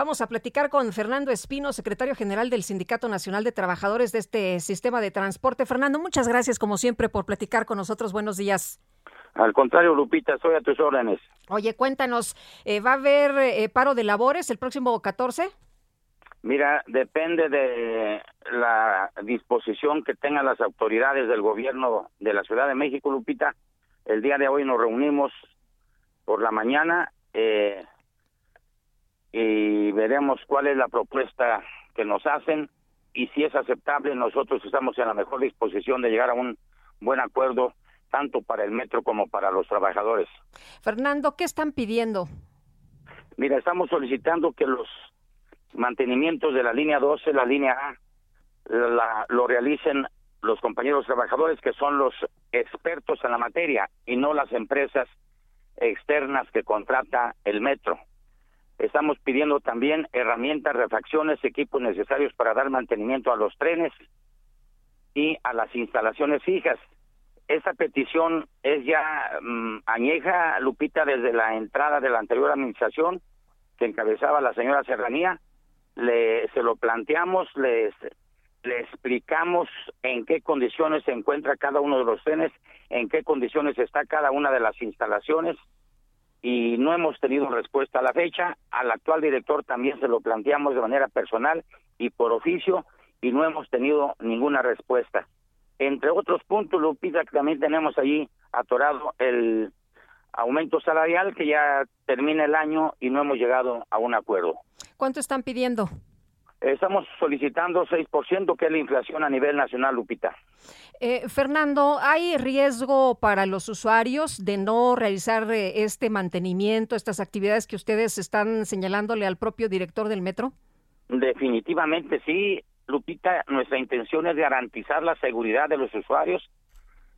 Vamos a platicar con Fernando Espino, secretario general del Sindicato Nacional de Trabajadores de este sistema de transporte. Fernando, muchas gracias como siempre por platicar con nosotros. Buenos días. Al contrario, Lupita, estoy a tus órdenes. Oye, cuéntanos, eh, ¿va a haber eh, paro de labores el próximo 14? Mira, depende de la disposición que tengan las autoridades del gobierno de la Ciudad de México, Lupita. El día de hoy nos reunimos por la mañana eh, y veremos cuál es la propuesta que nos hacen y si es aceptable, nosotros estamos en la mejor disposición de llegar a un buen acuerdo tanto para el metro como para los trabajadores. Fernando, ¿qué están pidiendo? Mira, estamos solicitando que los mantenimientos de la línea 12, la línea A, la, lo realicen los compañeros trabajadores que son los expertos en la materia y no las empresas externas que contrata el metro. Estamos pidiendo también herramientas, refacciones, equipos necesarios para dar mantenimiento a los trenes y a las instalaciones fijas. Esta petición es ya mm, añeja, Lupita, desde la entrada de la anterior administración que encabezaba la señora Serranía. Le, se lo planteamos, les, le explicamos en qué condiciones se encuentra cada uno de los trenes, en qué condiciones está cada una de las instalaciones y no hemos tenido respuesta a la fecha. Al actual director también se lo planteamos de manera personal y por oficio y no hemos tenido ninguna respuesta. Entre otros puntos, Lupita, que también tenemos allí atorado el aumento salarial que ya termina el año y no hemos llegado a un acuerdo. ¿Cuánto están pidiendo? Estamos solicitando 6%, que es la inflación a nivel nacional, Lupita. Eh, Fernando, ¿hay riesgo para los usuarios de no realizar eh, este mantenimiento, estas actividades que ustedes están señalándole al propio director del metro? Definitivamente sí, Lupita. Nuestra intención es garantizar la seguridad de los usuarios,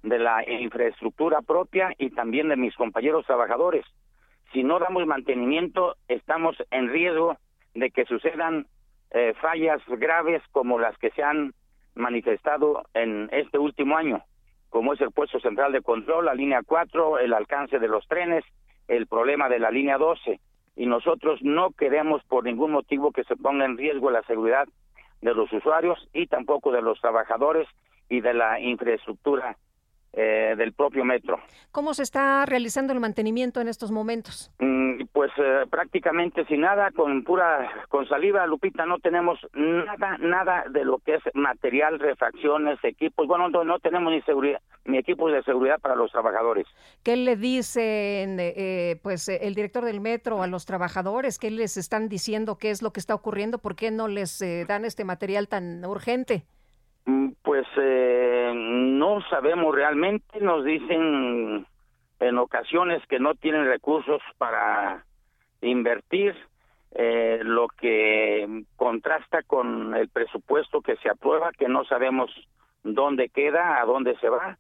de la infraestructura propia y también de mis compañeros trabajadores. Si no damos mantenimiento, estamos en riesgo de que sucedan eh, fallas graves como las que se han manifestado en este último año, como es el puesto central de control, la línea 4, el alcance de los trenes, el problema de la línea 12. Y nosotros no queremos por ningún motivo que se ponga en riesgo la seguridad de los usuarios y tampoco de los trabajadores y de la infraestructura eh, del propio metro. ¿Cómo se está realizando el mantenimiento en estos momentos? Mm, pues eh, prácticamente sin nada, con pura, con saliva, Lupita, no tenemos nada, nada de lo que es material, refacciones, equipos. Bueno, no, no tenemos ni seguridad, ni equipos de seguridad para los trabajadores. ¿Qué le dicen, eh, pues, el director del metro a los trabajadores? ¿Qué les están diciendo? ¿Qué es lo que está ocurriendo? ¿Por qué no les dan este material tan urgente? Mm, pues eh, no sabemos realmente, nos dicen en ocasiones que no tienen recursos para invertir, eh, lo que contrasta con el presupuesto que se aprueba, que no sabemos dónde queda, a dónde se va,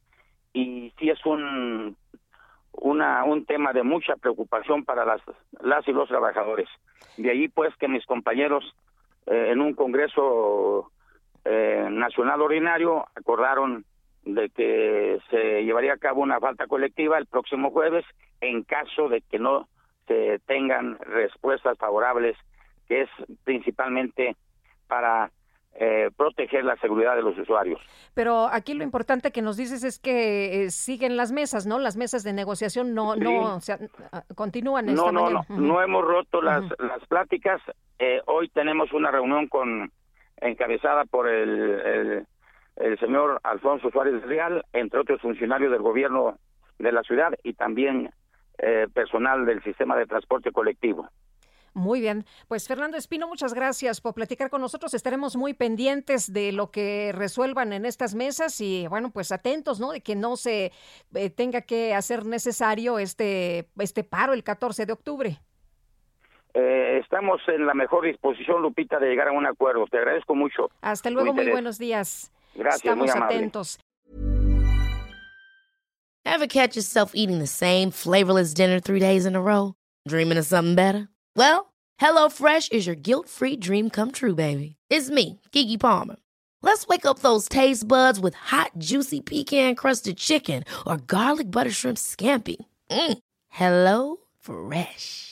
y sí es un una un tema de mucha preocupación para las las y los trabajadores. De ahí pues que mis compañeros eh, en un congreso eh, nacional ordinario acordaron de que se llevaría a cabo una falta colectiva el próximo jueves en caso de que no se tengan respuestas favorables, que es principalmente para eh, proteger la seguridad de los usuarios. Pero aquí lo importante que nos dices es que eh, siguen las mesas, ¿no? Las mesas de negociación no, no, o sea, continúan. no, no, no, no hemos roto las, las pláticas. hoy tenemos una reunión con encabezada por el, señor Alfonso Suárez Real, entre otros funcionarios del gobierno de la ciudad y también eh, personal del sistema de transporte colectivo. Muy bien, pues Fernando Espino, muchas gracias por platicar con nosotros. Estaremos muy pendientes de lo que resuelvan en estas mesas y bueno, pues atentos, ¿no? De que no se eh, tenga que hacer necesario este este paro el 14 de octubre. Eh, estamos en la mejor disposición, Lupita, de llegar a un acuerdo. Te agradezco mucho. Hasta luego, muy buenos días. Gracias, Estamos muy amable. atentos. Ever catch yourself eating the same flavorless dinner three days in a row? Dreaming of something better? Well, HelloFresh is your guilt-free dream come true, baby. It's me, Kiki Palmer. Let's wake up those taste buds with hot, juicy pecan-crusted chicken or garlic butter shrimp scampi. Mm. Hello Fresh.